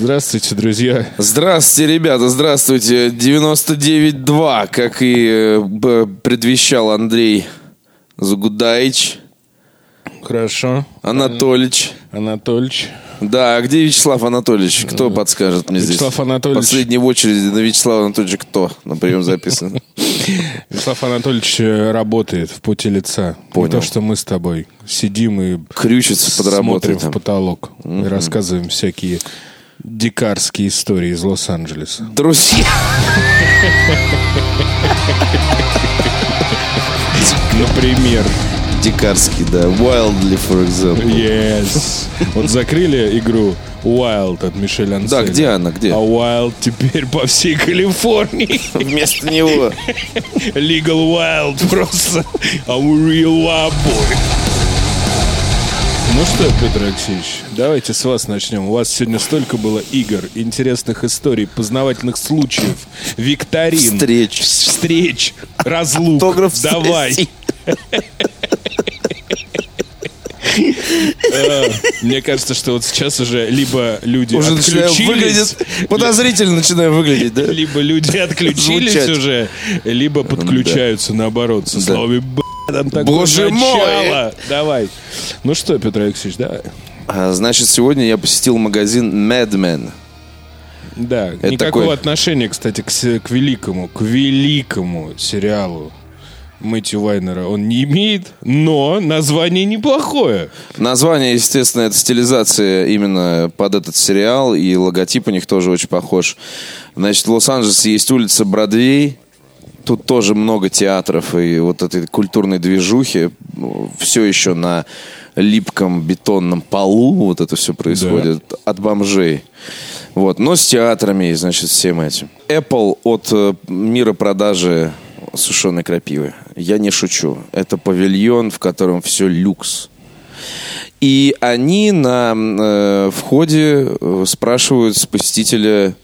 Здравствуйте, друзья. Здравствуйте, ребята, здравствуйте. 99.2, как и э, предвещал Андрей Загудаич, Хорошо. Анатольевич. Анатольевич. Да, а где Вячеслав Анатольевич? Кто подскажет мне здесь? Вячеслав Анатольевич. Последний в очереди на Вячеслава Анатольевича кто на прием записан? Вячеслав Анатольевич э, работает в пути лица. Понял. Не то, что мы с тобой сидим и Крючится под смотрим в потолок и рассказываем всякие дикарские истории из Лос-Анджелеса. Друзья, Например. дикарский, да. Wildly, for example. Yes. Вот закрыли игру Wild от Мишель Анселя. Да, где она, где? А Wild теперь по всей Калифорнии. Вместо него. Legal Wild просто. I'm a real wild boy. Ну что, Петр Алексеевич, давайте с вас начнем. У вас сегодня столько было игр, интересных историй, познавательных случаев, викторин, Встреч. встреч, разлук. Автограф Давай. Э, Мне кажется, что вот сейчас уже либо люди Уже отключились, подозрительно начинаю выглядеть, да? либо люди отключились уже, либо подключаются наоборот со словами «Б***ь, там Боже мой!» начало». Давай. Ну что, Петр Алексеевич, давай. А, Значит, сегодня я посетил магазин Madman. Да, никакого такой- отношения, кстати, к, к великому, к великому сериалу Мэтью Вайнера он не имеет, но название неплохое. Название, естественно, это стилизация именно под этот сериал, и логотип у них тоже очень похож. Значит, в Лос-Анджелесе есть улица Бродвей, тут тоже много театров и вот этой культурной движухи. Все еще на липком бетонном полу вот это все происходит от бомжей. Вот, но с театрами, и, значит, всем этим. Apple от э, мира продажи сушеной крапивы. Я не шучу. Это павильон, в котором все люкс. И они на э, входе э, спрашивают с посетителя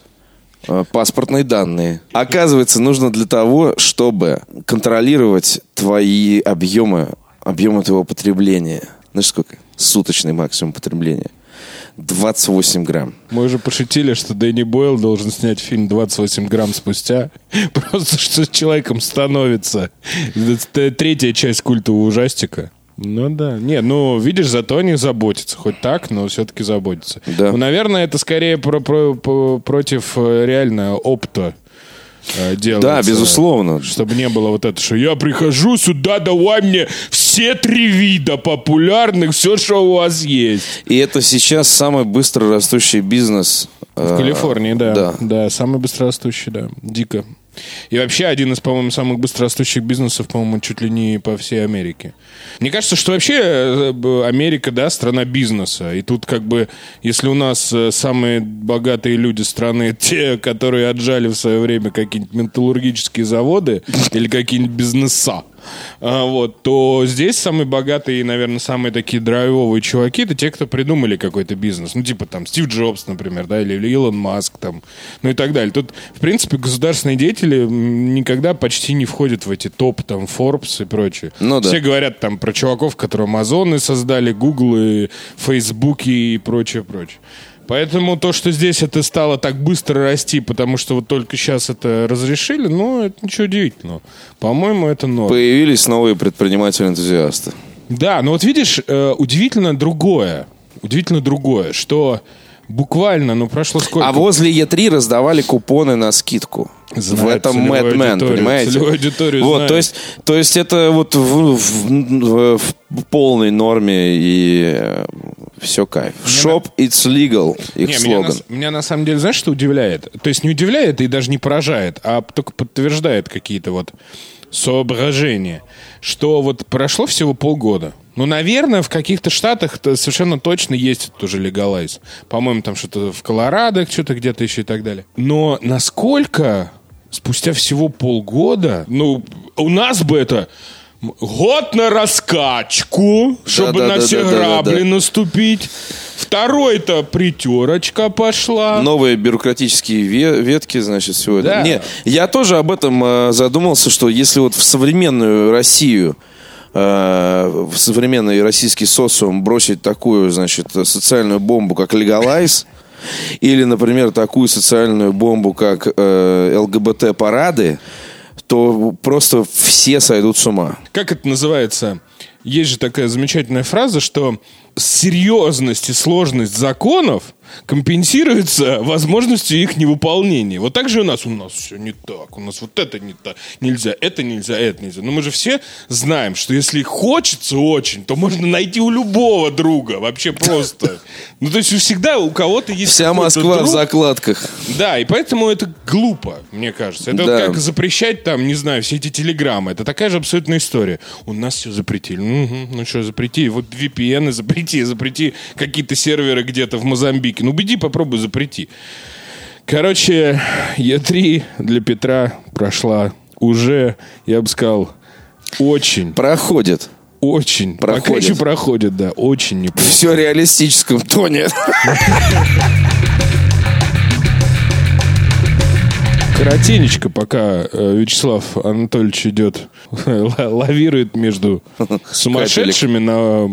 паспортные данные. Оказывается, нужно для того, чтобы контролировать твои объемы, объемы твоего потребления. Знаешь, сколько? Суточный максимум потребления. 28 грамм. Мы уже пошутили, что Дэнни Бойл должен снять фильм 28 грамм спустя. Просто что с человеком становится. Это третья часть культового ужастика. Ну да. Не, ну, видишь, зато они заботятся. Хоть так, но все-таки заботятся. Да. Ну, наверное, это скорее про, про- по- против э, реально опта э, делается. Да, безусловно. Чтобы не было вот это, что я прихожу сюда, давай мне все три вида популярных, все, что у вас есть. И это сейчас самый быстро растущий бизнес. В Калифорнии, да. Да. Да, самый быстрорастущий, да. Дико. И вообще один из, по-моему, самых быстрорастущих бизнесов, по-моему, чуть ли не по всей Америке. Мне кажется, что вообще э, Америка, да, страна бизнеса. И тут как бы, если у нас э, самые богатые люди страны, те, которые отжали в свое время какие-нибудь металлургические заводы или какие-нибудь бизнеса, вот, то здесь самые богатые и, наверное, самые такие драйвовые чуваки это те, кто придумали какой-то бизнес. Ну, типа там Стив Джобс, например, да, или Илон Маск там, ну и так далее. Тут, в принципе, государственные деятели никогда почти не входят в эти топ, там, Forbes и прочее. Ну да. Все говорят там про чуваков, которые Амазоны создали, Google и Facebook и прочее, прочее. Поэтому то, что здесь это стало так быстро расти, потому что вот только сейчас это разрешили, ну, это ничего удивительного. По-моему, это норм. Появились новые предприниматели-энтузиасты. Да, но вот видишь, э, удивительно другое. Удивительно другое, что буквально, ну, прошло сколько? А возле Е3 раздавали купоны на скидку. в Знает этом целевую Madman, аудиторию, понимаете? аудиторию вот, знает. то есть, то есть это вот в, в- в полной норме и все кайф. Shop it's legal, их Не, меня, слоган. на, меня на самом деле, знаешь, что удивляет? То есть не удивляет и даже не поражает, а только подтверждает какие-то вот соображения, что вот прошло всего полгода. Ну, наверное, в каких-то штатах -то совершенно точно есть тоже легалайз. По-моему, там что-то в Колорадо, что-то где-то еще и так далее. Но насколько спустя всего полгода, ну, у нас бы это год на раскачку, чтобы на все Да-да-да-да-да-да. грабли наступить. Второй-то притерочка пошла. Новые бюрократические ве- ветки, значит, всего Да. этого. Не, я тоже об этом э, задумался, что если вот в современную Россию, э, в современный российский социум бросить такую, значит, социальную бомбу, как легалайз, или, например, такую социальную бомбу, как э, ЛГБТ-парады, то просто все сойдут с ума. Как это называется? Есть же такая замечательная фраза, что серьезность и сложность законов компенсируется возможностью их невыполнения. Вот так же у нас. У нас все не так. У нас вот это не так. Нельзя, это нельзя, это нельзя. Но мы же все знаем, что если хочется очень, то можно найти у любого друга. Вообще просто. Ну, то есть всегда у кого-то есть Вся Москва друг. в закладках. Да, и поэтому это глупо, мне кажется. Это да. вот как запрещать там, не знаю, все эти телеграммы. Это такая же абсолютная история. У нас все запретили. Угу, ну что, запрети. Вот VPN запрети, запрети какие-то серверы где-то в Мозамбике. Ну, убеди, попробуй запрети. Короче, Е3 для Петра прошла уже, я бы сказал, очень. Проходит. Очень. Проходит. Пока еще проходит, да. Очень неплохо. Все в реалистическом тоне. Коротенечко, пока э, Вячеслав Анатольевич идет, лавирует между сумасшедшими на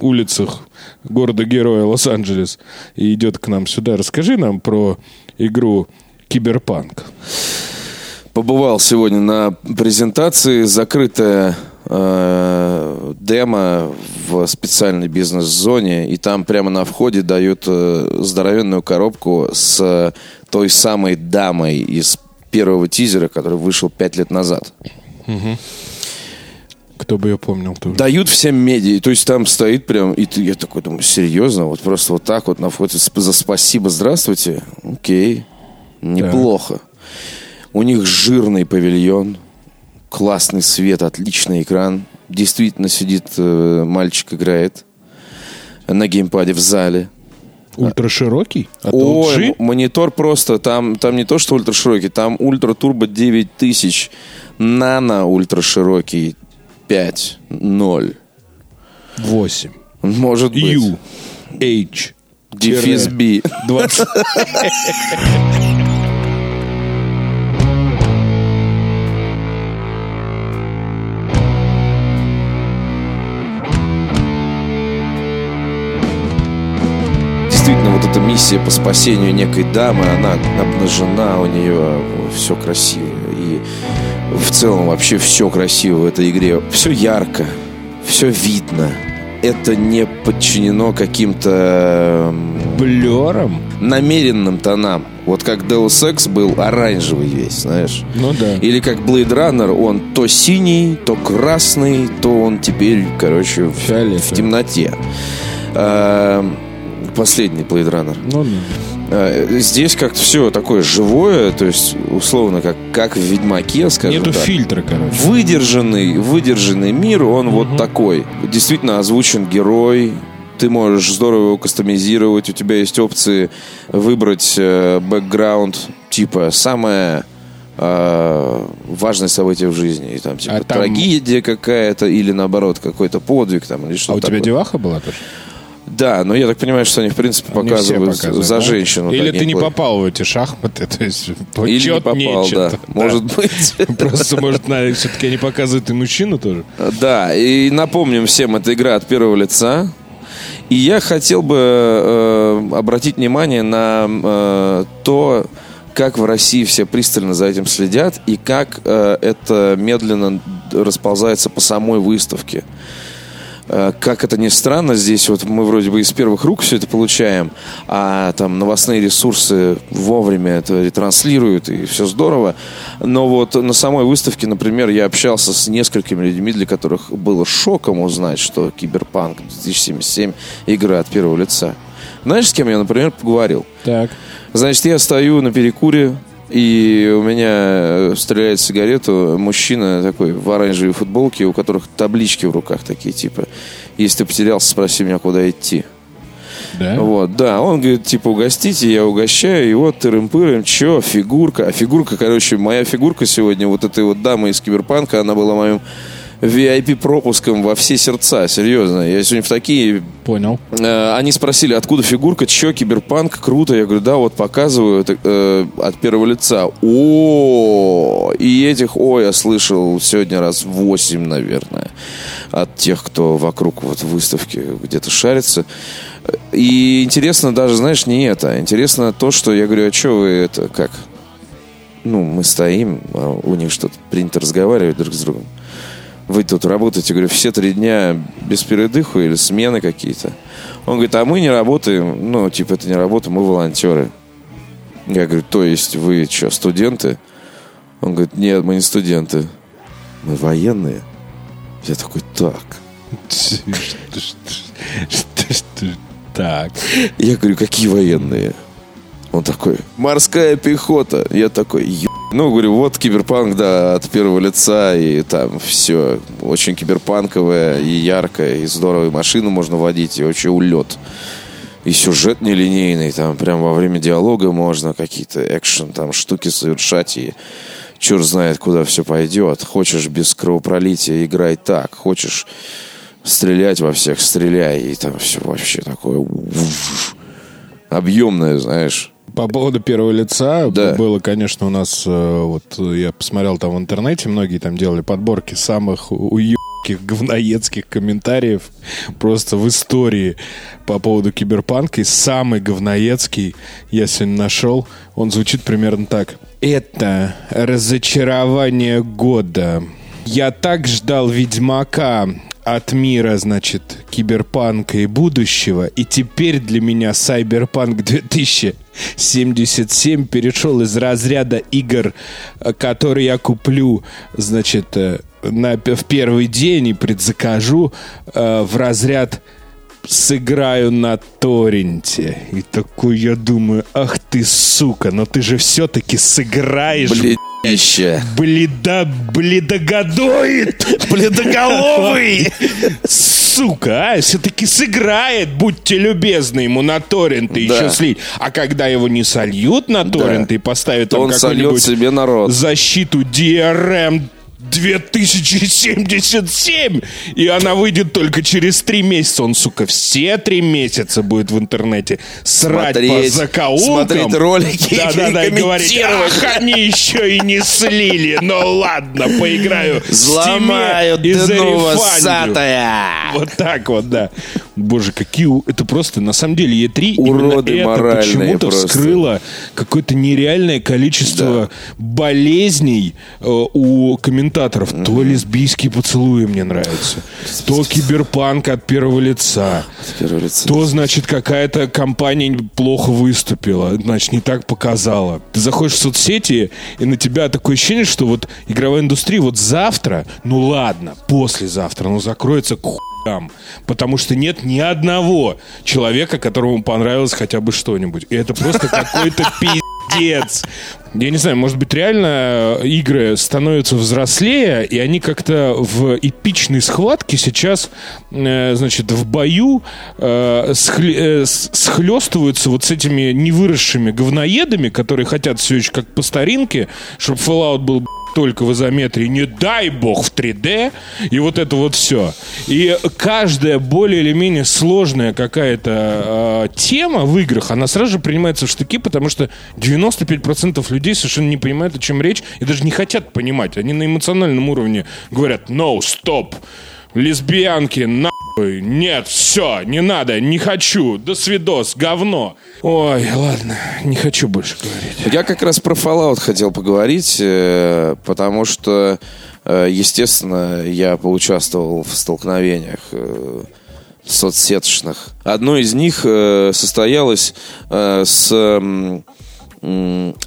улицах города-героя Лос-Анджелес и идет к нам сюда. Расскажи нам про игру Киберпанк. Побывал сегодня на презентации, закрытая э, демо в специальной бизнес-зоне, и там прямо на входе дают э, здоровенную коробку с той самой дамой из первого тизера, который вышел пять лет назад. Угу. Кто бы ее помнил тоже. Дают всем медиа. То есть там стоит прям, и ты, я такой думаю, серьезно? Вот просто вот так вот на входе за спасибо, здравствуйте. Окей, неплохо. Да. У них жирный павильон, классный свет, отличный экран. Действительно сидит э, мальчик, играет на геймпаде в зале. Ультраширокий? От Ой, LG? монитор просто, там, там не то, что ультраширокий, там ультра турбо 9000, нано ультраширокий 5, 0. 8. Может быть. U, H. Дефис B. 20. вот эта миссия по спасению некой дамы, она обнажена, у нее все красиво. И в целом вообще все красиво в этой игре. Все ярко, все видно. Это не подчинено каким-то... Блером? Намеренным тонам. Вот как Deus Ex был оранжевый весь, знаешь. Ну да. Или как Blade Runner, он то синий, то красный, то он теперь, короче, в, в темноте. Последний Blade Runner. Ну, да. А, здесь как-то все такое живое, то есть условно как, как в Ведьмаке, скажем Нету так. фильтра, короче. Выдержанный, выдержанный мир, он угу. вот такой. Действительно озвучен герой, ты можешь здорово его кастомизировать, у тебя есть опции выбрать э, бэкграунд, типа самое э, важное событие в жизни. И, там, типа, а там... трагедия какая-то, или наоборот, какой-то подвиг, там, или что-то. А у тебя деваха была тоже? Да, но я так понимаю, что они, в принципе, показывают, показывают за да? женщину. Или ты не попал в эти шахматы, то есть Или не попал, нечет, да. Может быть. Просто, может, все-таки они показывают и мужчину тоже. Да, и напомним всем, это игра от первого лица. И я хотел бы э, обратить внимание на э, то, как в России все пристально за этим следят и как э, это медленно расползается по самой выставке. Э, как это ни странно, здесь вот мы вроде бы из первых рук все это получаем, а там новостные ресурсы вовремя это ретранслируют, и все здорово. Но вот на самой выставке, например, я общался с несколькими людьми, для которых было шоком узнать, что Киберпанк 2077 игра от первого лица. Знаешь, с кем я, например, поговорил? Так. Значит, я стою на перекуре, и у меня э, стреляет сигарету мужчина такой в оранжевой футболке, у которых таблички в руках такие, типа, если ты потерялся, спроси меня, куда идти. Да? Вот, да, он говорит, типа, угостите, я угощаю, и вот тырым-пырым, чё, фигурка. А фигурка, короче, моя фигурка сегодня, вот этой вот дамы из Киберпанка, она была моим VIP-пропуском во все сердца, серьезно. Я сегодня в такие... Понял. Э, они спросили, откуда фигурка, чё, киберпанк, круто. Я говорю, да, вот показываю э, от первого лица. О, и этих, о, я слышал сегодня раз восемь, наверное, от тех, кто вокруг вот выставки где-то шарится. И интересно даже, знаешь, не это. Интересно то, что я говорю, а что вы это, как? Ну, мы стоим, а у них что-то принято разговаривать друг с другом. Вы тут работаете, говорю, все три дня без передыху или смены какие-то. Он говорит, а мы не работаем, ну, типа, это не работа, мы волонтеры. Я говорю, то есть вы что, студенты? Он говорит, нет, мы не студенты. Мы военные. Я такой, так. Так. Я говорю, какие военные? Он такой, морская пехота. Я такой, ё... Ну, говорю, вот киберпанк, да, от первого лица, и там все очень киберпанковое, и яркое, и здорово, и машину можно водить, и вообще улет. И сюжет нелинейный, там прям во время диалога можно какие-то экшен, там штуки совершать, и черт знает, куда все пойдет. Хочешь без кровопролития, играй так. Хочешь стрелять во всех, стреляй. И там все вообще такое объемное, знаешь. По поводу первого лица да. было, конечно, у нас... Э, вот я посмотрел там в интернете, многие там делали подборки самых уютных всяких говноедских комментариев просто в истории по поводу киберпанка. И самый говноедский я сегодня нашел, он звучит примерно так. Это разочарование года. Я так ждал Ведьмака от мира, значит, киберпанка и будущего, и теперь для меня Сайберпанк 2000 77 перешел из разряда игр, э, которые я куплю, значит, э, на, в первый день и предзакажу э, в разряд сыграю на торренте. И такой я думаю, ах ты сука, но ты же все-таки сыграешь. Бледище. Бледа, бледогодоид. Бледоголовый. сука, а, все-таки сыграет, будьте любезны ему на торренты Да. еще слить. А когда его не сольют на торренты и поставят там он какой-нибудь себе народ. защиту DRM 2077, и она выйдет только через три месяца. Он, сука, все три месяца будет в интернете срать Смотреть, по закоулкам. смотреть ролики да, да, да, и говорить, ах, они еще и не слили. Ну ладно, поиграю Взломаю дно волосатая. Вот так вот, да. Боже, какие... Это просто, на самом деле, Е3 Уроды это почему-то просто. вскрыло какое-то нереальное количество болезней э, у комментаторов. То лесбийские поцелуи мне нравятся, то киберпанк от первого лица. То, значит, какая-то компания плохо выступила, значит, не так показала. Ты заходишь в соцсети, и на тебя такое ощущение, что вот игровая индустрия вот завтра, ну ладно, послезавтра, ну закроется к хуям. Потому что нет ни одного человека, которому понравилось хотя бы что-нибудь. И это просто какой-то пиздец. Я не знаю, может быть, реально игры становятся взрослее, и они как-то в эпичной схватке сейчас, э, значит, в бою э, схле- э, схлестываются вот с этими невыросшими говноедами, которые хотят все еще как по старинке, чтобы Fallout был только в изометрии, не дай бог в 3D, и вот это вот все. И каждая более или менее сложная какая-то э, тема в играх, она сразу же принимается в штыки, потому что 95% людей совершенно не понимают, о чем речь, и даже не хотят понимать. Они на эмоциональном уровне говорят «no, стоп», лесбиянки, нахуй, нет, все, не надо, не хочу, до свидос, говно. Ой, ладно, не хочу больше говорить. Я как раз про Fallout хотел поговорить, э, потому что, э, естественно, я поучаствовал в столкновениях э, соцсеточных. Одно из них состоялось с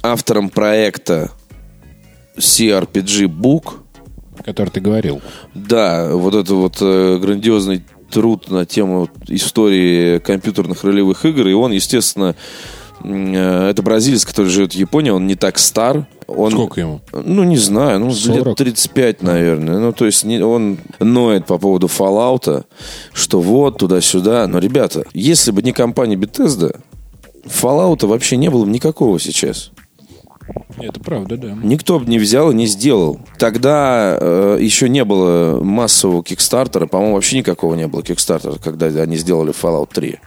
автором проекта CRPG Book. Который ты говорил. Да, вот это вот э, грандиозный труд на тему истории компьютерных ролевых игр. И он, естественно, э, это бразилец, который живет в Японии, он не так стар. Он, Сколько ему? Ну, не знаю, ну, 40? лет 35, наверное. Ну, то есть не- он ноет по поводу Fallout, что вот, туда-сюда. Но, ребята, если бы не компания Bethesda, Fallout вообще не было бы никакого сейчас. Это правда, да. Никто бы не взял и не сделал. Тогда э, еще не было массового кикстартера, по-моему, вообще никакого не было кикстартера, когда они сделали Fallout 3.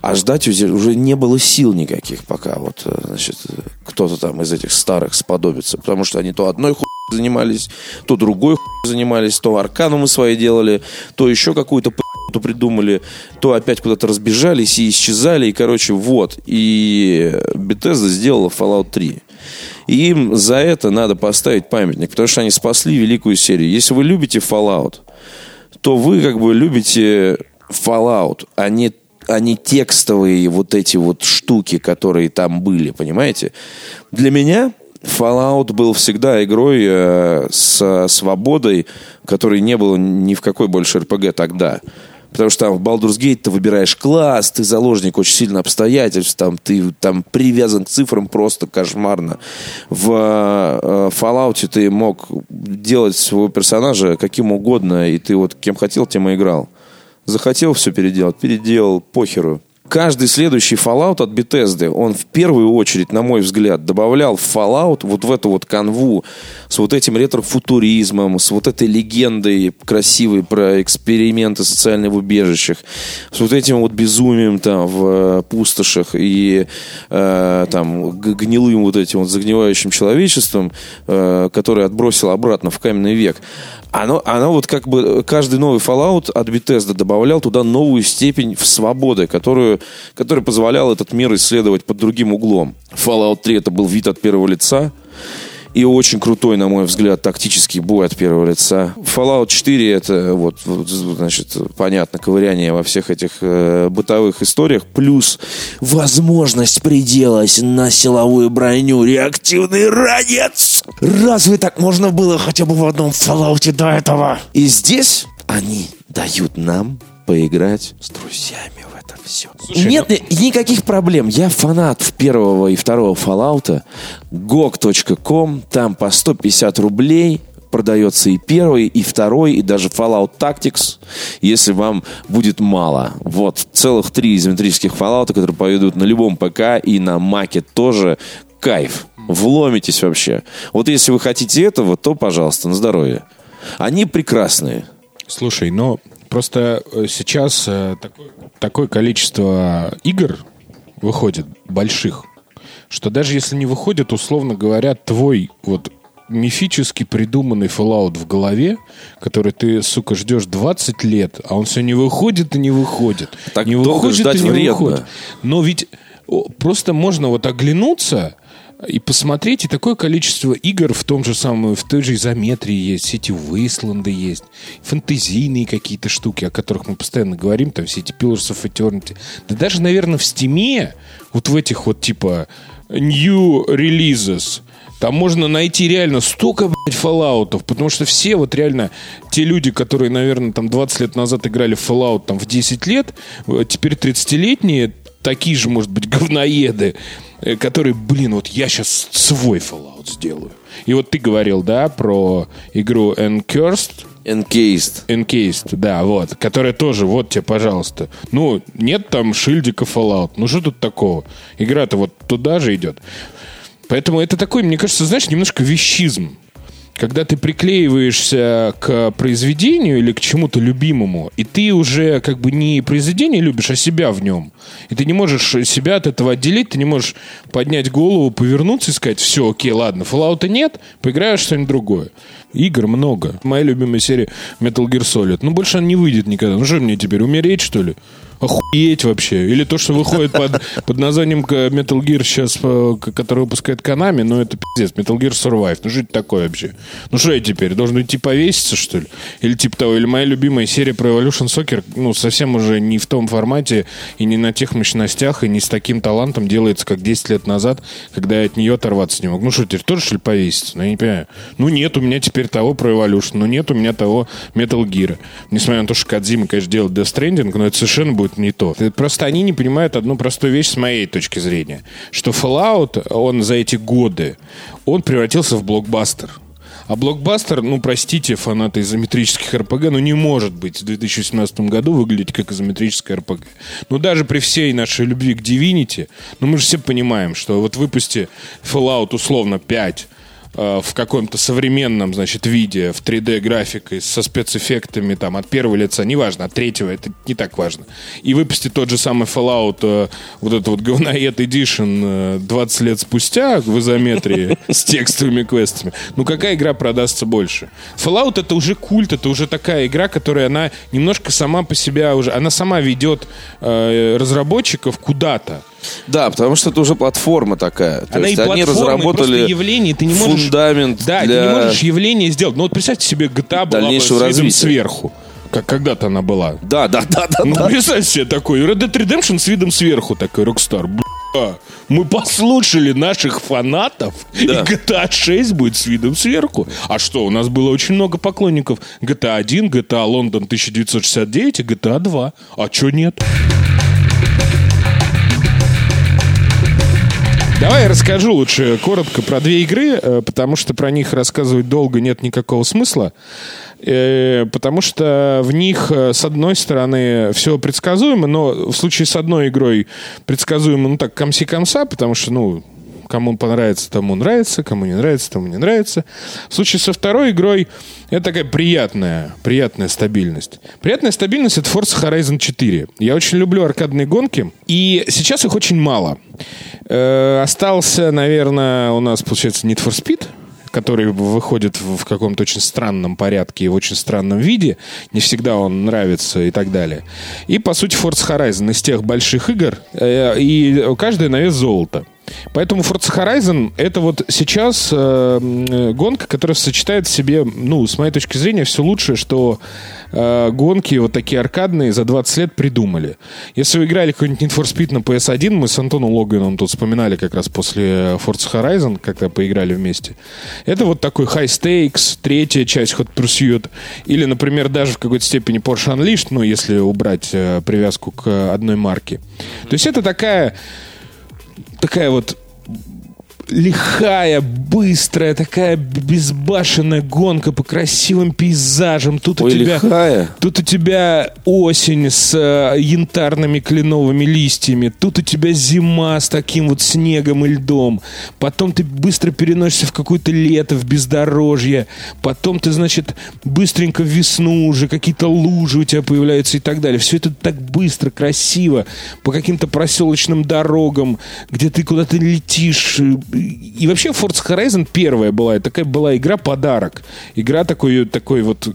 А ждать уже не было сил никаких пока вот, э, значит, кто-то там из этих старых сподобится. Потому что они то одной хуй занимались, то другой хуй занимались, то аркану мы свои делали, то еще какую-то то придумали, то опять куда-то разбежались и исчезали, и, короче, вот. И Bethesda сделала Fallout 3. Им за это надо поставить памятник, потому что они спасли великую серию. Если вы любите Fallout, то вы как бы любите Fallout, а не а не текстовые вот эти вот штуки, которые там были, понимаете? Для меня Fallout был всегда игрой э, с свободой, которой не было ни в какой больше РПГ тогда. Потому что там в Baldur's Gate ты выбираешь класс, ты заложник очень сильно обстоятельств, там, ты там привязан к цифрам просто кошмарно. В э, Fallout ты мог делать своего персонажа каким угодно, и ты вот кем хотел, тем и играл. Захотел все переделать, переделал, похеру. Каждый следующий Fallout от Bethesda, он в первую очередь, на мой взгляд, добавлял в Fallout вот в эту вот канву с вот этим ретро-футуризмом, с вот этой легендой красивой про эксперименты социальные в убежищах, с вот этим вот безумием там в э, пустошах и э, там гнилым вот этим вот загнивающим человечеством, э, которое отбросил обратно в каменный век оно, оно вот как бы каждый новый Fallout от Bethesda добавлял туда новую степень свободы, которую, которая позволяла этот мир исследовать под другим углом. Fallout 3 это был вид от первого лица, и очень крутой, на мой взгляд, тактический бой от первого лица. Fallout 4 это вот, вот значит, понятно, ковыряние во всех этих э, бытовых историях, плюс возможность приделать на силовую броню реактивный ранец. Разве так можно было хотя бы в одном Fallout до этого? И здесь они дают нам поиграть с друзьями в это все. Слушай, Нет ну... никаких проблем. Я фанат первого и второго Fallout. GOG.com. Там по 150 рублей продается и первый, и второй, и даже Fallout Tactics, если вам будет мало. Вот, целых три изометрических Fallout, которые пойдут на любом ПК и на Маке тоже. Кайф. Вломитесь вообще. Вот если вы хотите этого, то, пожалуйста, на здоровье. Они прекрасные. Слушай, но Просто э, сейчас э, такое, такое количество игр выходит, больших, что даже если не выходит, условно говоря, твой вот мифически придуманный Fallout в голове, который ты, сука, ждешь 20 лет, а он все не выходит и не выходит. Так не выходит ждать и не вредно. выходит. Но ведь просто можно вот оглянуться и посмотреть, и такое количество игр в том же самом, в той же изометрии есть, все эти Wasteland есть, фэнтезийные какие-то штуки, о которых мы постоянно говорим, там все эти Pillars of Eternity. Да даже, наверное, в Стиме, вот в этих вот типа new releases, там можно найти реально столько, блядь, фоллаутов, потому что все вот реально те люди, которые, наверное, там 20 лет назад играли в Fallout там в 10 лет, э, теперь 30-летние, такие же, может быть, говноеды, Э, который, блин, вот я сейчас свой Fallout сделаю. И вот ты говорил, да, про игру Encursed. Encased. Encased, да, вот. Которая тоже, вот тебе, пожалуйста. Ну, нет там шильдика Fallout. Ну, что тут такого? Игра-то вот туда же идет. Поэтому это такой, мне кажется, знаешь, немножко вещизм когда ты приклеиваешься к произведению или к чему-то любимому, и ты уже как бы не произведение любишь, а себя в нем. И ты не можешь себя от этого отделить, ты не можешь поднять голову, повернуться и сказать, все, окей, ладно, Fallout нет, поиграешь что-нибудь другое. Игр много. Моя любимая серия Metal Gear Solid. Ну, больше она не выйдет никогда. Ну, что мне теперь, умереть, что ли? Охуеть вообще. Или то, что выходит под, под названием Metal Gear сейчас, э, который выпускает Konami, ну это пиздец. Metal Gear Survive. Ну что это такое вообще? Ну что я теперь? Должен идти повеситься, что ли? Или типа того. Или моя любимая серия про Evolution Soccer, ну совсем уже не в том формате и не на тех мощностях, и не с таким талантом делается, как 10 лет назад, когда я от нее оторваться не мог. Ну что, теперь тоже, что ли, повеситься? Ну я не понимаю. Ну нет у меня теперь того про Evolution, ну нет у меня того Metal Gear. Несмотря на то, что Кадзима, конечно, делает Death Stranding, но это совершенно будет не то. Просто они не понимают одну простую вещь с моей точки зрения. Что Fallout, он за эти годы, он превратился в блокбастер. А блокбастер, ну, простите, фанаты изометрических РПГ, ну, не может быть в 2017 году выглядеть как изометрическая РПГ. Ну, даже при всей нашей любви к Divinity, ну, мы же все понимаем, что вот выпусти Fallout условно 5, э, в каком-то современном, значит, виде, в 3D-графикой, со спецэффектами, там, от первого лица, неважно, от третьего, это не так важно. И выпустить тот же самый Fallout, э, вот этот вот говноед Edition э, 20 лет спустя в изометрии с текстовыми квестами. Ну, какая игра продастся больше? Fallout это уже культ, это уже такая игра, которая, она немножко сама по себе уже, она сама ведет э, разработчиков куда-то. Да, потому что это уже платформа такая. То Она есть и они разработали явление, ты не можешь... фундамент Да, для... ты не можешь явление сделать. Ну вот представьте себе, GTA была бы с развития. сверху. Как когда-то она была. Да, да, да, да, Ну, да. представьте себе такой Red Dead Redemption с видом сверху, такой Rockstar. Бля, мы послушали наших фанатов, и GTA 6 будет с видом сверху. А что, у нас было очень много поклонников GTA 1, GTA Лондон 1969 и GTA 2. А чё нет? Давай я расскажу лучше коротко про две игры, э, потому что про них рассказывать долго нет никакого смысла. Э, Потому что в них, э, с одной стороны, все предсказуемо, но в случае с одной игрой предсказуемо, ну так, комси-комса, потому что, ну, кому понравится, тому нравится, кому не нравится, тому не нравится. В случае со второй игрой это такая приятная, приятная стабильность. Приятная стабильность — это Forza Horizon 4. Я очень люблю аркадные гонки, и сейчас их очень мало. Э, остался, наверное, у нас, получается, Need for Speed, который выходит в каком-то очень странном порядке и в очень странном виде. Не всегда он нравится и так далее. И, по сути, Forza Horizon из тех больших игр. э, И каждая на вес золота. Поэтому Forza Horizon это вот сейчас э, э, гонка, которая сочетает в себе, ну, с моей точки зрения, все лучшее, что э, гонки вот такие аркадные за 20 лет придумали. Если вы играли какой-нибудь Need for Speed на PS1, мы с Антоном Логаном тут вспоминали как раз после Forza Horizon, когда поиграли вместе. Это вот такой High Stakes, третья часть Hot Pursuit, или, например, даже в какой-то степени Porsche Unleashed, ну, если убрать э, привязку к одной марке. То есть это такая такая вот лихая, быстрая, такая безбашенная гонка по красивым пейзажам. Тут у Ой, тебя, лихая. тут у тебя осень с э, янтарными кленовыми листьями. Тут у тебя зима с таким вот снегом и льдом. Потом ты быстро переносишься в какое-то лето, в бездорожье. Потом ты, значит, быстренько в весну уже какие-то лужи у тебя появляются и так далее. Все это так быстро, красиво, по каким-то проселочным дорогам, где ты куда-то летишь. И вообще Forza Horizon первая была, такая была игра-подарок. Игра такой, такой вот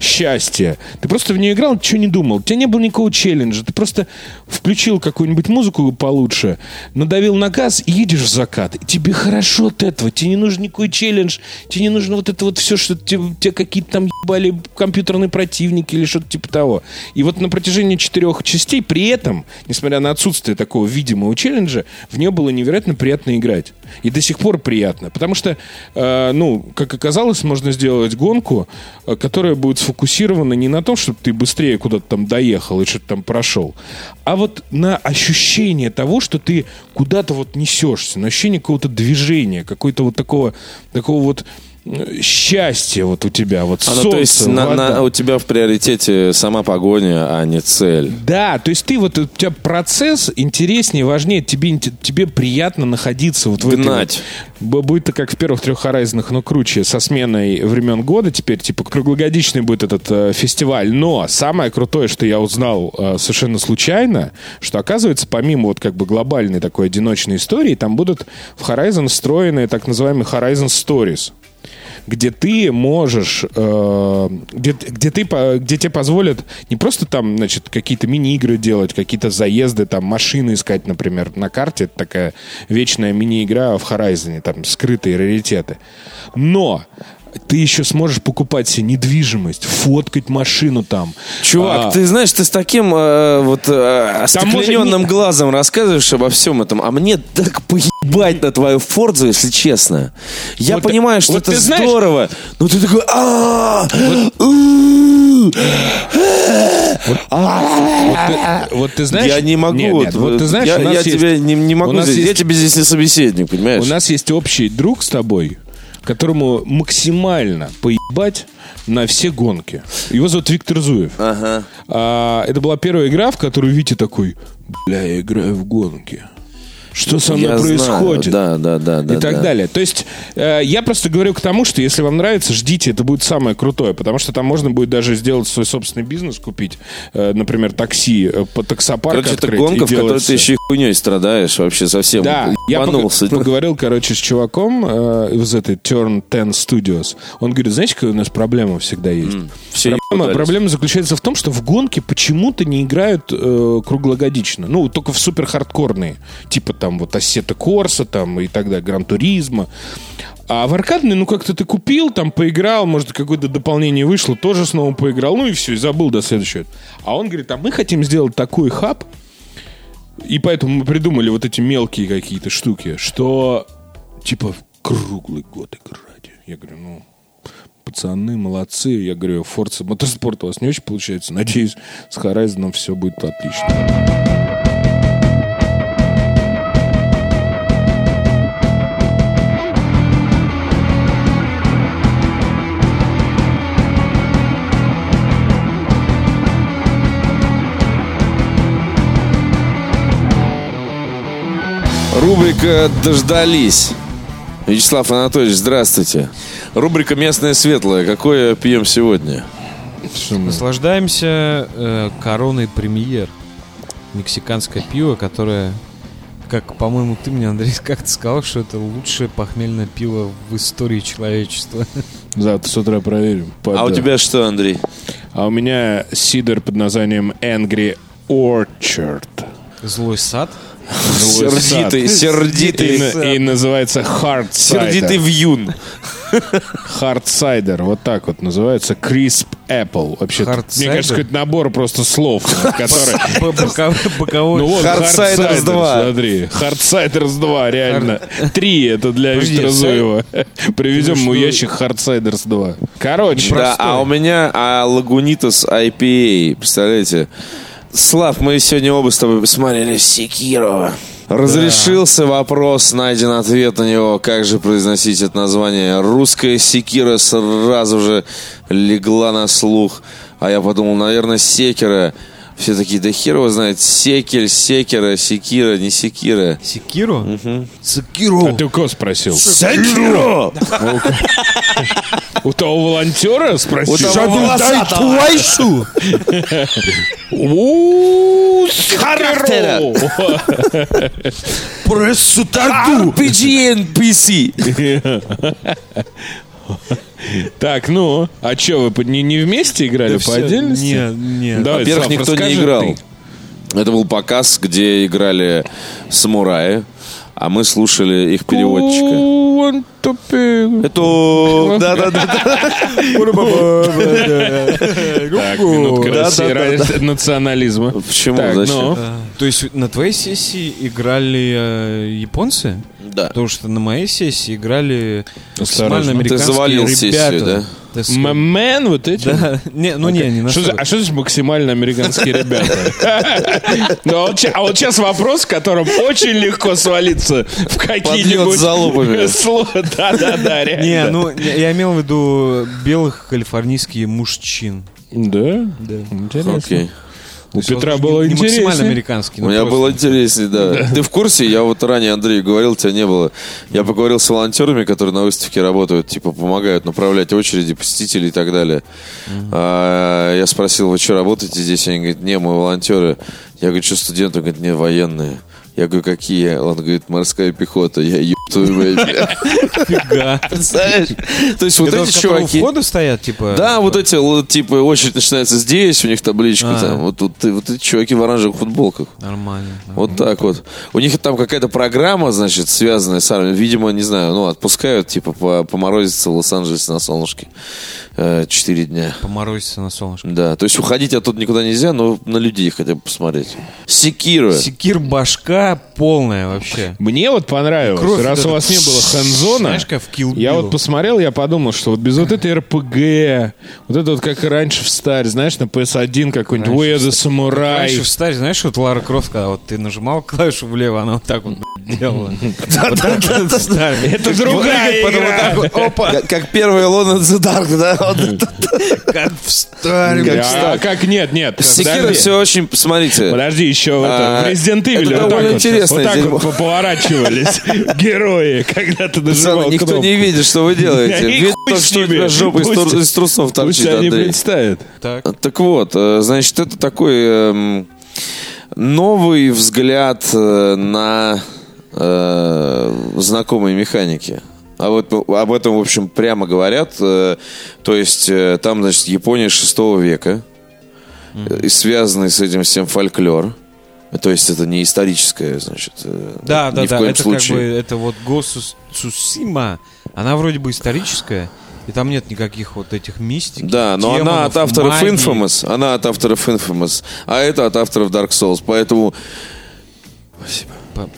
счастье. Ты просто в нее играл, ничего не думал. У тебя не было никакого челленджа. Ты просто включил какую-нибудь музыку получше, надавил на газ и едешь в закат. И тебе хорошо от этого. Тебе не нужен никакой челлендж. Тебе не нужно вот это вот все, что тебе, тебе какие-то там ебали компьютерные противники или что-то типа того. И вот на протяжении четырех частей при этом, несмотря на отсутствие такого видимого челленджа, в нее было невероятно приятно играть. И до сих пор приятно. Потому что, э, ну, как оказалось, можно сделать гонку, э, которая будет сфокусирована не на том, чтобы ты быстрее куда-то там доехал и что-то там прошел, а вот на ощущение того, что ты куда-то вот несешься, на ощущение какого-то движения, какой-то вот такого, такого вот счастья вот у тебя, вот А, ну, солнце, то есть на- на- у тебя в приоритете сама погоня, а не цель. Да, то есть ты вот, у тебя процесс интереснее, важнее, тебе, тебе приятно находиться вот в Гнать. вот- Б- Будет как в первых трех Хорайзенах, но круче, со сменой времен года теперь, типа, круглогодичный будет этот э, фестиваль. Но самое крутое, что я узнал э, совершенно случайно, что, оказывается, помимо вот как бы глобальной такой одиночной истории, там будут в Horizon встроены так называемые Horizon Stories где ты можешь, э, где, где, ты, где тебе позволят не просто там, значит, какие-то мини-игры делать, какие-то заезды, там, машины искать, например, на карте. Это такая вечная мини-игра в Horizon, там, скрытые раритеты. Но ты еще сможешь покупать себе недвижимость, фоткать машину там. Чувак, А, ты знаешь, ты с таким э, вот э, остеклененным не- глазом рассказываешь обо всем этом, а мне так поебать на твою Фордзу, если честно. Я Вот- понимаю, что вот это знаешь- здорово, но ты такой... «А, вот, ты, вот ты знаешь... Я не могу. Нет, нет, вот, вот ты знаешь, я, у нас я есть- тебе не, не могу здесь. Я тебе здесь не собеседник, понимаешь? У нас есть общий друг с тобой, которому максимально поебать на все гонки. Его зовут Виктор Зуев. Ага. А, это была первая игра, в которую Витя такой, бля, я играю в гонки. Что со мной Я знаю. происходит? Да, да, да, да. и так да. далее. То есть э, я просто говорю к тому, что если вам нравится, ждите, это будет самое крутое, потому что там можно будет даже сделать свой собственный бизнес, купить, э, например, такси, э, по таксопарк Короче, это гонка, в которой делать ты еще и хуйней страдаешь вообще совсем. Да, я ебанулся. пог- поговорил, короче, с чуваком э, из этой Turn 10 Studios. Он говорит, знаете, какая у нас проблема всегда есть? все проблема, проблема заключается в том, что в гонке почему-то не играют э, круглогодично. Ну, только в супер хардкорные. Типа там вот Assetto Corsa там и так далее, Gran Turismo. А в аркадные, ну, как-то ты купил, там поиграл, может, какое-то дополнение вышло, тоже снова поиграл, ну и все, и забыл до следующего. А он говорит, а мы хотим сделать такой хаб, и поэтому мы придумали вот эти мелкие какие-то штуки, что типа круглый год играть. Я говорю, ну, пацаны, молодцы. Я говорю, Forza Motorsport у вас не очень получается. Надеюсь, с Horizon все будет отлично. Рубрика «Дождались». Вячеслав Анатольевич, здравствуйте. Рубрика «Местное светлое». Какое пьем сегодня? Наслаждаемся э, короной премьер. Мексиканское пиво, которое, как, по-моему, ты мне, Андрей, как-то сказал, что это лучшее похмельное пиво в истории человечества. Завтра с утра проверим. Под- А у тебя что, Андрей? А у меня сидр под названием Angry Orchard. Злой сад. Сад. Сердитый, И, сердитый. на- и называется Hard Сердитый Cider. вьюн. Hard Cider. Вот так вот называется. Crisp Apple. Вообще, мне кажется, какой-то набор просто слов, бока- Боковой. Ну вот, Hard Ciders Ciders, 2. смотри. Hard Ciders 2, реально. Три это для Виктора Зуева. Привезем ему ящик Hard Ciders 2. Короче, Да, а у меня а, Лагунитас IPA, представляете? Слав, мы сегодня оба с тобой посмотрели Секирова. Разрешился вопрос, найден ответ на него, как же произносить это название. Русская секира сразу же легла на слух. А я подумал, наверное, секера. Все такие, да хер его знает, секель, секера, секира, не секира. Секиру? а Секиру. ты у кого спросил? Секира! У того волонтера спросил? У того волосатого. У характера. Прессу RPG NPC. Так, ну, а что, вы не, не вместе играли по отдельности? Нет, нет. Давай, Во-первых, Слав, никто не играл. ты. Это был показ, где играли самураи, а мы слушали их переводчика. Это... Да-да-да. Так, минутка Да, России, да, да, ради национализма. Почему? Так, Зачем? ну. То есть на твоей сессии играли э, японцы? Да. Потому что на моей сессии играли Осторожно. максимально Ты американские завалил ребята. сессию, да? Мэн вот эти? Да, не, ну не, не Что за- а что значит максимально американские ребята? Ну, а вот ща- А сейчас вопрос, в котором очень легко свалиться в какие-нибудь... залупами. сло- Да-да-да, реально. Не, ну я имел в виду белых калифорнийских мужчин. Да? Да. Интересно. Окей. У То Петра было не, не максимально интереснее. американский. У меня просто- было интереснее, да. Ты в курсе? Я вот ранее Андрей говорил, тебя не было. Я поговорил с волонтерами, которые на выставке работают, типа помогают направлять очереди, посетителей и так далее. А, я спросил, вы что, работаете здесь? Они говорят, не, мы волонтеры. Я говорю, что студенты? Он говорит, не, военные. Я говорю, какие? Он говорит, морская пехота. Я. Фига. Представляешь? То есть вот эти чуваки... входа стоят, типа... Да, вот эти, типа, очередь начинается здесь, у них табличка А. там. Вот тут вот эти чуваки в оранжевых футболках. Нормально. Вот так вот. У них там какая-то программа, значит, связанная с армией. Видимо, не знаю, ну, отпускают, типа, по- поморозиться в Лос-Анджелесе на солнышке. э, 4 дня. Поморозиться на солнышко. Да, то есть уходить оттуда никуда нельзя, но на людей хотя бы посмотреть. Секира. Секир башка полная вообще. Мне вот понравилось. Кровь Раз у вас не было Kill я вот посмотрел, я подумал, что вот без вот этой РПГ, вот это вот как и раньше в Старе, знаешь, на PS1 какой-нибудь Way of the Samurai. Раньше в старе, знаешь, вот Лара Крофт, когда вот ты нажимал клавишу влево, она вот так вот делала. Это другая игра. Как, Alone in the Dark, да? Как в старе. А, как нет, нет. Секира все очень... Смотрите. Подожди, еще в А, Resident Evil это вот так довольно вот, интересное вот так вот поворачивались герои, когда ты Пацаны, нажимал никто кнопку. не видит, что вы делаете. Хуй только, что у тебя жопа из, Пусть- из трусов Пусть торчит, они Андрей. представят. Так. Так вот, э, значит, это такой эм, новый взгляд э, на э, знакомые механики. А вот об этом, в общем, прямо говорят. э, То есть там, значит, Япония 6 века. И связанный с этим всем фольклор. То есть это не историческое, значит. э, Да, да, ни в да, коем это как бы, случае. это вот Госу Цусима, она вроде бы историческая, и там нет никаких вот этих мистик. Да, но она демонов, от авторов магии. Infamous, она от авторов Infamous, а это от авторов Dark Souls, поэтому... Спасибо. По-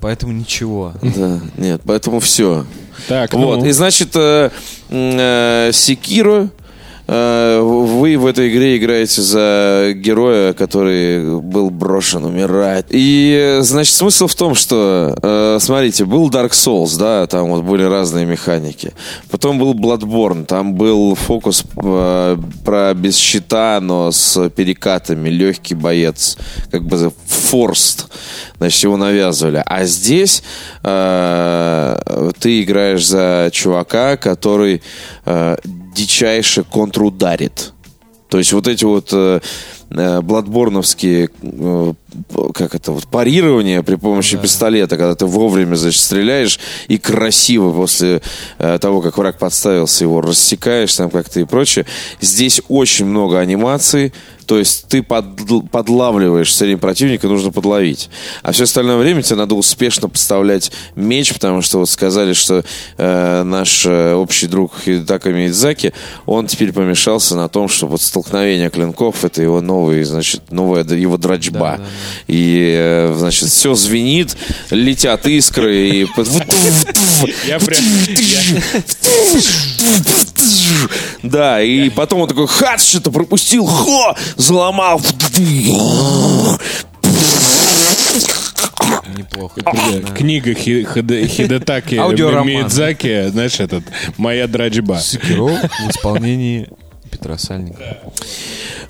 Поэтому ничего. Да, нет, поэтому все. Так, Вот, ну, и значит, э, э, Секиро, э, вы в этой игре играете за героя, который был брошен, умирает. И, э, значит, смысл в том, что, э, смотрите, был Dark Souls, да, там вот были разные механики. Потом был Bloodborne, там был фокус э, про без щита, но с перекатами, легкий боец, как бы форст, значит, его навязывали. А здесь э, ты играешь за чувака, который э, дичайше контрударит. То есть вот эти вот э, э, бладборновские, э, как это вот, парирование при помощи пистолета, когда ты вовремя, значит, стреляешь и красиво после э, того, как враг подставился, его рассекаешь там как-то и прочее. Здесь очень много анимаций, то есть ты под- подлавливаешь время противника, нужно подловить. А все остальное время тебе надо успешно подставлять меч, потому что вот сказали, что э, наш э, общий друг Хидетака Мидзаки, он теперь помешался на том, что вот столкновение клинков это его новый, значит, новая его драчба. И, э, значит, все звенит, летят искры и... я прям... Да, и потом он такой, хат, что-то пропустил, хо, заломал. Неплохо. Книга Хи- Хиде- Хидетаки. Миядзаки, знаешь, этот «Моя драчба». Секиро в исполнении Петра Сальника.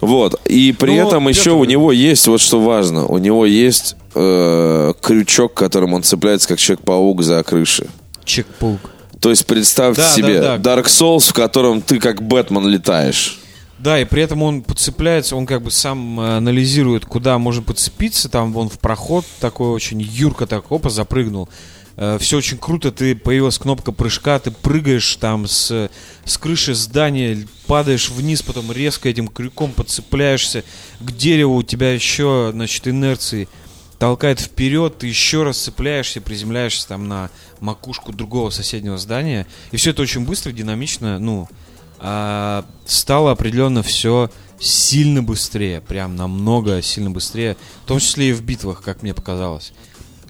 Вот. И при Ну, этом еще у него есть, вот что важно, у него есть э, крючок, которым он цепляется, как Человек-паук за крыши. Чекпаук. То есть представьте Да, себе да, да. Dark Souls, в котором ты как Бэтмен летаешь. Да, и при этом он подцепляется, он как бы сам э, анализирует, куда можно подцепиться, там вон в проход такой очень юрко так, опа, запрыгнул. все очень круто, ты появилась кнопка прыжка, ты прыгаешь там с, с крыши здания, падаешь вниз, потом резко этим крюком подцепляешься к дереву, у тебя еще, значит, инерции толкает вперед, ты еще раз цепляешься, приземляешься там на макушку другого соседнего здания. И все это очень быстро, динамично, ну, а, стало определенно все сильно быстрее, прям намного сильно быстрее, в том числе и в битвах, как мне показалось.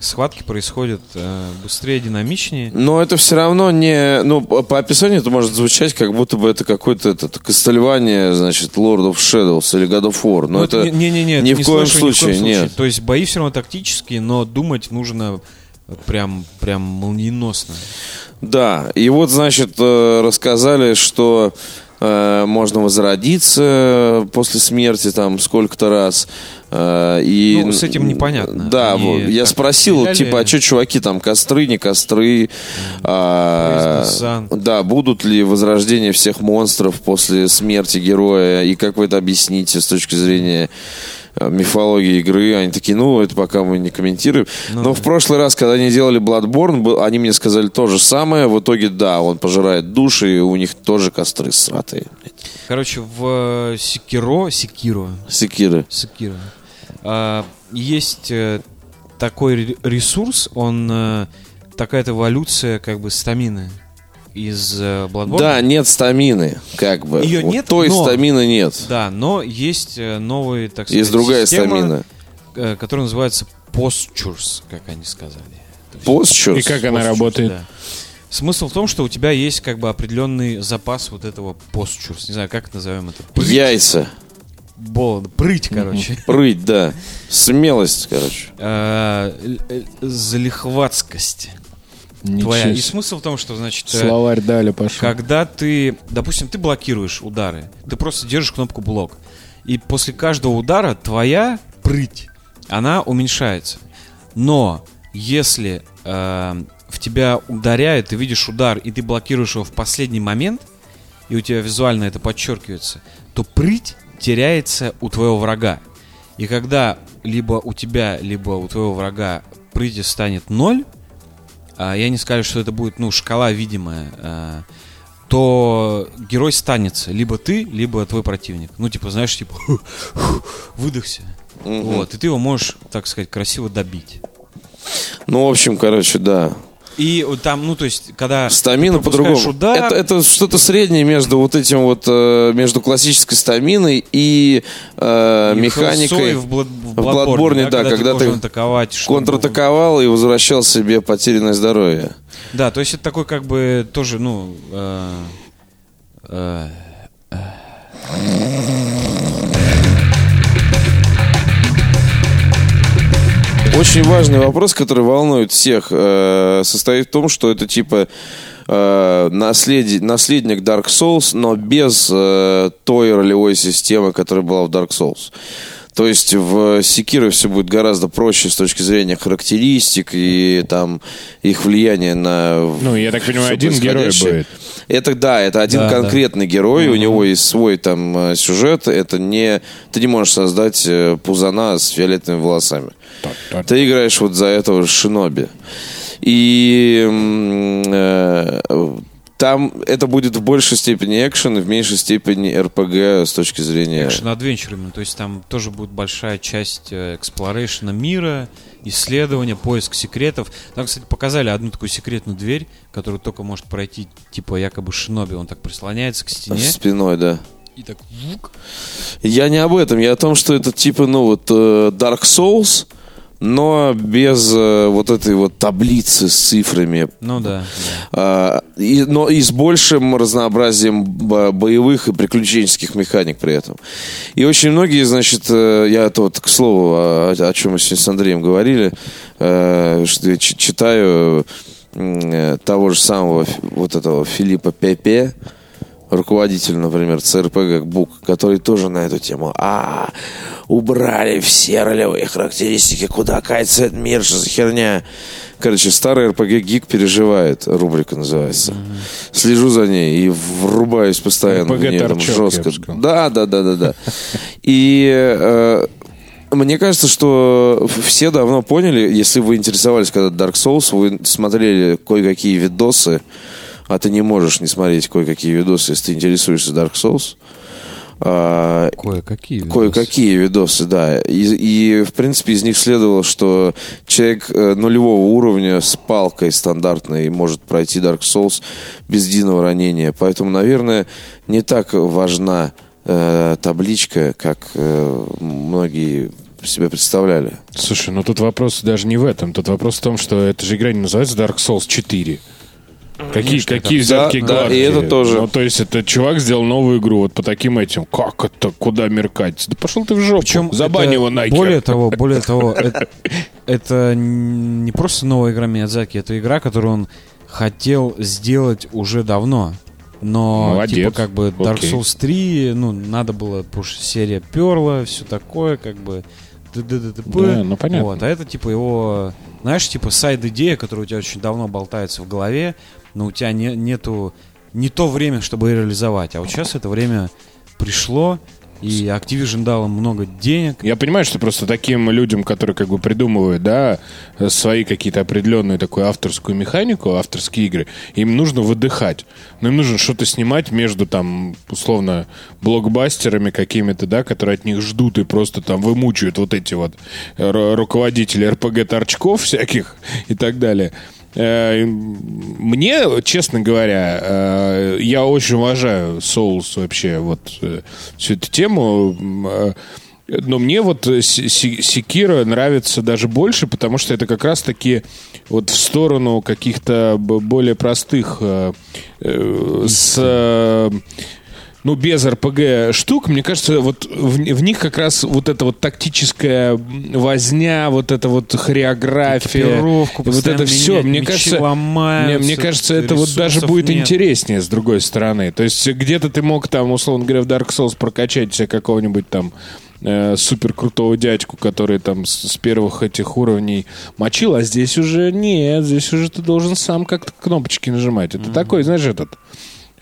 Схватки происходят э, быстрее, динамичнее. Но это все равно не... Ну, по описанию это может звучать, как будто бы это какое-то этот, Кастельвания, значит, Lord of Shadows или God of War. Но Ну, это не, не, не, ни это в коем слэшер, ни в случае, нет. То есть бои все равно тактические, но думать нужно прям, прям молниеносно. Да, и вот, значит, э, рассказали, что можно возродиться после смерти там сколько-то раз. э, И, Ну, с этим непонятно. Да, Они вот. я спросил, стреляли. типа, а что, чуваки, там костры, не костры? А, да, будут ли возрождения всех монстров после смерти героя? И как вы это объясните с точки зрения э, мифологии игры, они такие, ну, это пока мы не комментируем. Ну Но в прошлый раз, когда они делали Bloodborne, они мне сказали то же самое. В итоге, да, он пожирает души, и у них тоже костры сратые. Короче, в э, Секиро, Секиро, Секиры. Секиро, а, есть э, такой ре- ресурс, он э, такая-то эволюция как бы стамины. Из э, Bloodborne. Да, нет стамины, как бы. Её Вот нет, той но- стамины нет. Да, но есть э, новые, так сказать, Есть другая система, стамина. э, которая называется postures, как они сказали. Постчус. И как она postures, работает? да. Смысл в том, что у тебя есть как бы определенный запас вот этого postures. Не знаю, как назовем это. Прыть, Яйца. бол- прыть, короче. Прыть, да. Смелость, короче. Э, твоя. И смысл в том, что, значит, э, Словарь дали, пошел. Когда ты, допустим, ты блокируешь удары, ты просто держишь кнопку блок. И после каждого удара твоя прыть, она уменьшается. Но если э, в тебя ударяет, ты видишь удар, и ты блокируешь его в последний момент, и у тебя визуально это подчеркивается, то прыть теряется у твоего врага. И когда либо у тебя, либо у твоего врага прыти станет ноль, я не скажу, что это будет, ну, шкала видимая, а, то герой станется. Либо ты, либо твой противник. Ну, типа, знаешь, типа, выдохся. Вот, и ты его можешь, так сказать, красиво добить. Ну, в общем, короче, да. И там, ну, то есть, когда Стамина по-другому. удар, Это, это что-то среднее между вот этим вот, э, между классической стаминой и, э, и механикой. В, Блад- в Bloodborne, Bloodborne, да, когда ты атаковать, чтобы- Контратаковал и возвращал себе потерянное здоровье. Да, то есть это такой как бы тоже, ну... э, э, Очень важный вопрос, который волнует всех, э, состоит в том, что это типа э, наследи- наследник Dark Souls, но без э, той ролевой системы, которая была в Dark Souls. То есть в Секиро все будет гораздо проще с точки зрения характеристик и там их влияния на Ну, я так понимаю, один герой будет. Это да, это один Да, конкретный герой, у него есть свой там э, сюжет. Это не ты не можешь создать э, пузана с фиолетовыми волосами. Так, Ты играешь вот за этого шиноби. И э, там это будет в большей степени экшен и в меньшей степени RPG с точки зрения... экшен adventure ами. То есть там тоже будет большая часть э, exploration а мира, исследования, поиск секретов. Там, кстати, показали одну такую секретную дверь, которую только может пройти, типа, якобы шиноби. Он так прислоняется к стене Спиной, да. и так... Я не об этом, я о том, что это типа, ну вот, э, Dark Souls, но без э, вот этой вот таблицы с цифрами. Ну да. А, и, но и с большим разнообразием бо- боевых и приключенческих механик при этом. И очень многие, значит, э, я это вот, к слову, о, о чем мы сегодня с Андреем говорили, э, что я читаю того же самого вот этого Филиппа Пепе, руководитель, например, ЦРПГ БУК, который тоже на эту тему. А, убрали все ролевые характеристики, куда кается этот мир, что за херня? Короче, старый РПГ Гик переживает, рубрика называется. Слежу за ней и врубаюсь постоянно в RPG нее там жестко. Да, да, да, да, да. И э, мне кажется, что все давно поняли, если вы интересовались когда Dark Souls, вы смотрели кое-какие видосы, а ты не можешь не смотреть кое-какие видосы, если ты интересуешься Dark Souls. А, Кое-какие. видосы. Кое-какие видосы, да. И, и, в принципе, из них следовало, что человек э, нулевого уровня с палкой стандартной может пройти Dark Souls без единого ранения. Поэтому, наверное, не так важна э, табличка, как э, многие себе представляли. Слушай, ну тут вопрос даже не в этом. Тут вопрос в том, что эта же игра не называется Dark Souls 4. Какие, какие взятки Да, да, гладкие. и это тоже. Ну, то есть, это чувак сделал новую игру вот по таким этим. Как это? Куда меркать? Да пошел ты в жопу. Причем Забань это- его нахер. Более того, более того, это, это не просто новая игра Миядзаки, это игра, которую он хотел сделать уже давно. Но, Молодец. типа, как бы Dark. Souls 3, ну, надо было, потому что серия перла, все такое, как бы... т-т-т-т-п. Да, ну, понятно. Вот, а это, типа, его, знаешь, типа, сайд-идея, которая у тебя очень давно болтается в голове, но у тебя не, нету не то время, чтобы реализовать. А вот сейчас это время пришло, и Activision дал им много денег. Я понимаю, что просто таким людям, которые как бы придумывают, да, свои какие-то определенные такую авторскую механику, авторские игры, им нужно выдыхать. Но им нужно что-то снимать между там, условно, блокбастерами какими-то, да, которые от них ждут и просто там вымучивают вот эти вот ру- руководители РПГ-торчков всяких и так далее. Э, Мне, честно говоря, э, я очень уважаю Souls вообще, вот э, всю эту тему. Но мне вот Секира нравится даже больше, потому что это как раз-таки вот в сторону каких-то более простых с... ну, без РПГ штук, мне кажется, вот в, в них как раз вот эта вот тактическая возня, вот эта вот хореография, вот это все, мне кажется, ломаются, мне, мне кажется, это вот даже будет нет. интереснее с другой стороны. То есть где-то ты мог там, условно говоря, в Dark Souls прокачать себе какого-нибудь там э, супер крутого дядьку, который там с, с первых этих уровней мочил, а здесь уже нет, здесь уже ты должен сам как-то кнопочки нажимать. Это такой, знаешь, этот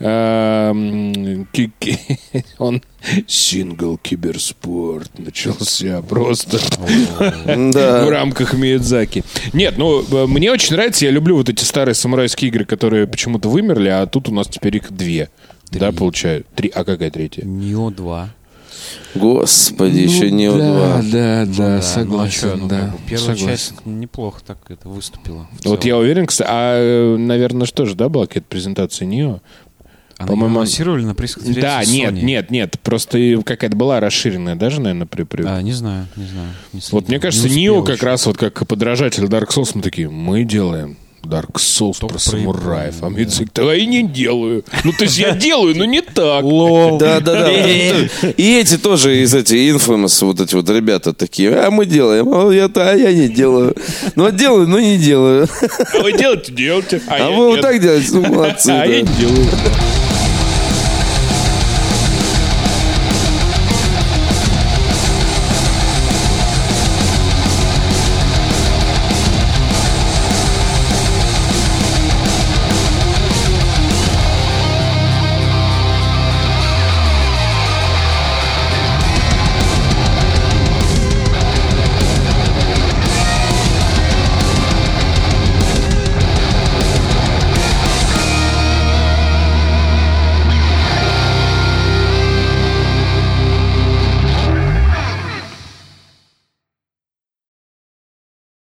он сингл киберспорт начался просто в рамках Миядзаки. Нет, ну, э, мне очень нравится, я люблю вот эти старые самурайские игры, которые почему-то вымерли, а тут у нас теперь их две. Да, получаю. Три. А какая третья? Нио 2. Господи, еще не Ну, да, два. да, да, ну, а согласен, чё, ну, да. как бы Первая согласен. часть неплохо так это выступила. Вот я уверен, кстати, а, э, наверное, что же, да, была какая-то презентация Нио? Она по-моему, анонсировали на пресс-конференции Да, нет, Sony. нет, нет, просто какая-то была расширенная, даже, наверное, при... при- А, не знаю, не знаю. не Вот мне кажется, Нио как еще. раз вот как подражатель Dark Souls, мы такие, мы делаем Dark Souls Только про самураев. А мне такие, да и не делаю. Ну, то есть я делаю, но не так. Да, да, да. И эти тоже из этих Infamous, вот эти вот ребята такие, а мы делаем, а я, а я не делаю. Ну, вот делаю, но не делаю. А вы делаете, делайте. А я вы вот так делаете, ну, молодцы. А да. я не делаю.